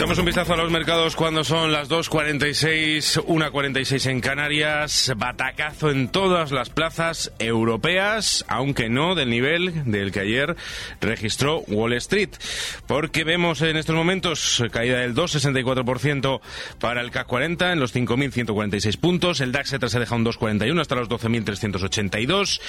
Echamos un vistazo a los mercados cuando son las 2.46, 1.46 en Canarias, batacazo en todas las plazas europeas, aunque no del nivel del que ayer registró Wall Street, porque vemos en estos momentos caída del 2,64% para el CAC 40 en los 5.146 puntos, el DAX se deja un 2,41 hasta los 12.382,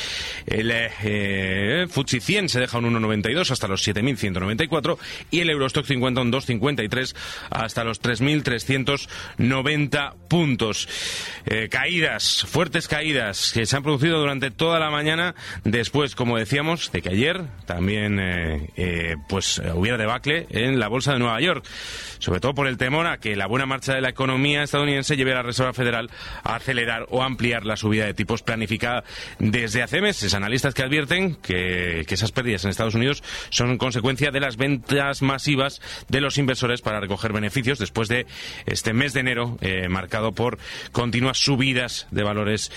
el eh, Futsi 100 se deja un 1,92 hasta los 7.194 y el Eurostock 50 un 2,53 hasta los 3.390 puntos. Eh, caídas, fuertes caídas que se han producido durante toda la mañana después, como decíamos, de que ayer también eh, eh, pues hubiera debacle en la bolsa de Nueva York sobre todo por el temor a que la buena marcha de la economía estadounidense lleve a la Reserva Federal a acelerar o ampliar la subida de tipos planificada desde hace meses. Analistas que advierten que, esas pérdidas en Estados Unidos son consecuencia de las ventas masivas de los inversores para recoger beneficios después de este mes de enero eh, marcado por continuas subidas de valores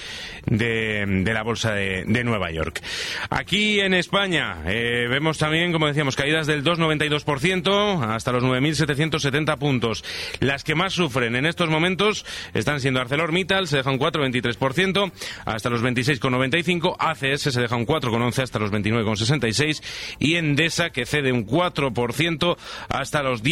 de, la bolsa de, Nueva York. Aquí en España eh, vemos también, como decíamos, caídas del 2,92% hasta los 9.770 puntos. Las que más sufren en estos momentos están siendo ArcelorMittal, se deja un 4,23% hasta los 26,95%, ACS se deja un 4,11% hasta los 29,66% y Endesa que cede un 4% hasta los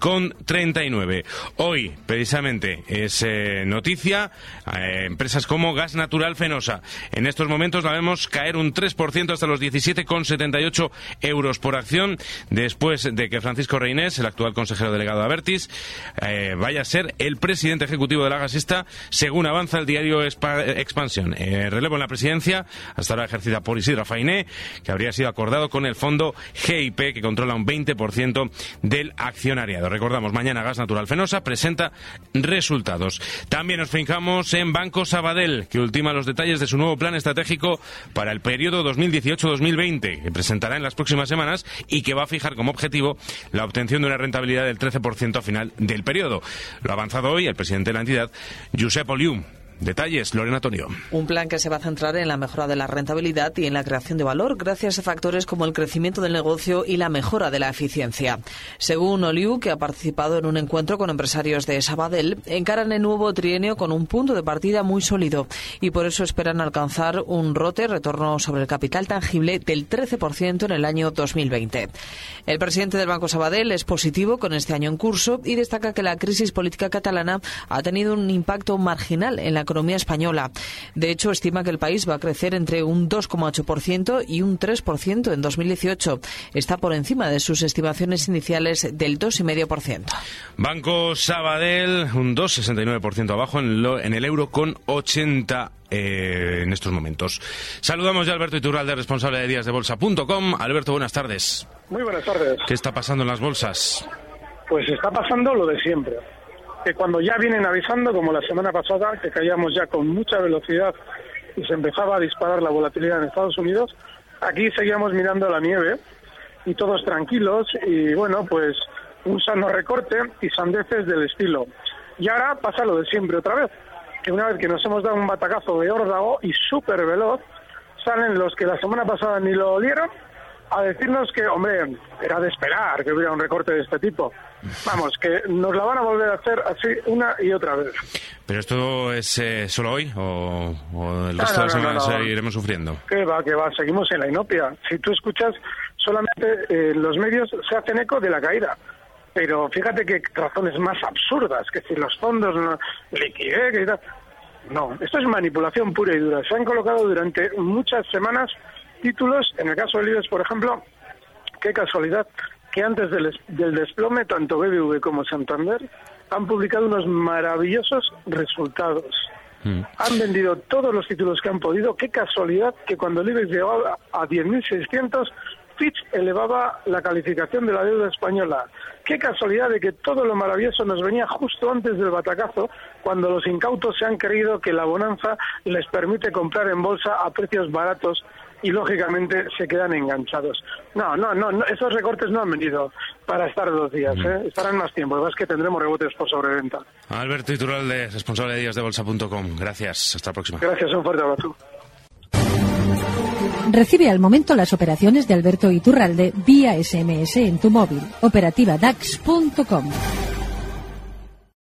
16,39%. Hoy, precisamente, es eh, noticia, eh, empresas como Gas Natural Fenosa. En estos momentos la vemos caer un 3% hasta los 17,78 euros por acción, después de que Francisco Reinés, el actual consejero delegado de Avertis, eh, vaya a ser el presidente ejecutivo de la gasista, según avanza el diario Expansión. Relevo en la presidencia, hasta ahora ejercida por Isidro Fainé, que habría sido acordado con el fondo GIP, que controla un 20% del Recordamos, mañana Gas Natural Fenosa presenta resultados. También nos fijamos en Banco Sabadell, que ultima los detalles de su nuevo plan estratégico para el periodo 2018-2020, que presentará en las próximas semanas y que va a fijar como objetivo la obtención de una rentabilidad del 13% a final del periodo. Lo ha avanzado hoy el presidente de la entidad, Josep Oliu. Detalles, Lorena Antonio. Un plan que se va a centrar en la mejora de la rentabilidad y en la creación de valor gracias a factores como el crecimiento del negocio y la mejora de la eficiencia. Según Oliu, que ha participado en un encuentro con empresarios de Sabadell, encaran el nuevo trienio con un punto de partida muy sólido y por eso esperan alcanzar un rote, retorno sobre el capital tangible del 13% en el año 2020. El presidente del Banco Sabadell es positivo con este año en curso y destaca que la crisis política catalana ha tenido un impacto marginal en la economía española. De hecho, estima que el país va a crecer entre un 2,8% y un 3% en 2018. Está por encima de sus estimaciones iniciales del 2,5%. Banco Sabadell, un 2,69% abajo en, el euro con 80 eh, en estos momentos. Saludamos ya a Alberto Iturralde, responsable de días de bolsa.com. Alberto, buenas tardes. Muy buenas tardes. ¿Qué está pasando en las bolsas? Pues está pasando lo de siempre que cuando ya vienen avisando, como la semana pasada, que caíamos ya con mucha velocidad y se empezaba a disparar la volatilidad en Estados Unidos, aquí seguíamos mirando la nieve y todos tranquilos y bueno, pues un sano recorte y sandeces del estilo. Y ahora pasa lo de siempre otra vez, que una vez que nos hemos dado un batacazo de órdago y súper veloz, salen los que la semana pasada ni lo olieron a decirnos que, hombre, era de esperar que hubiera un recorte de este tipo. Vamos, que nos la van a volver a hacer así una y otra vez. ¿Pero esto es eh, solo hoy o, el resto de la semana seguiremos sufriendo? Que va, que va, seguimos en la inopia. Si tú escuchas, solamente eh, los medios se hacen eco de la caída. Pero fíjate qué razones más absurdas, que si los fondos no liquidez y tal. No, esto es manipulación pura y dura. Se han colocado durante muchas semanas títulos, en el caso de IBEX, por ejemplo, qué casualidad que antes del, del desplome, tanto BBV como Santander han publicado unos maravillosos resultados. Mm. Han vendido todos los títulos que han podido. Qué casualidad que cuando el IBEX llegaba a 10.600, Fitch elevaba la calificación de la deuda española. Qué casualidad de que todo lo maravilloso nos venía justo antes del batacazo, cuando los incautos se han creído que la bonanza les permite comprar en bolsa a precios baratos y lógicamente se quedan enganchados. No, no, no, no, esos recortes no han venido para estar dos días, ¿eh? estarán más tiempo. Además que tendremos rebotes por sobreventa. Alberto Iturralde, responsable de días de bolsa.com. Gracias. Hasta la próxima. Gracias, un fuerte abrazo. Recibe al momento las operaciones de Alberto Iturralde vía SMS en tu móvil. Operativa DAX.com.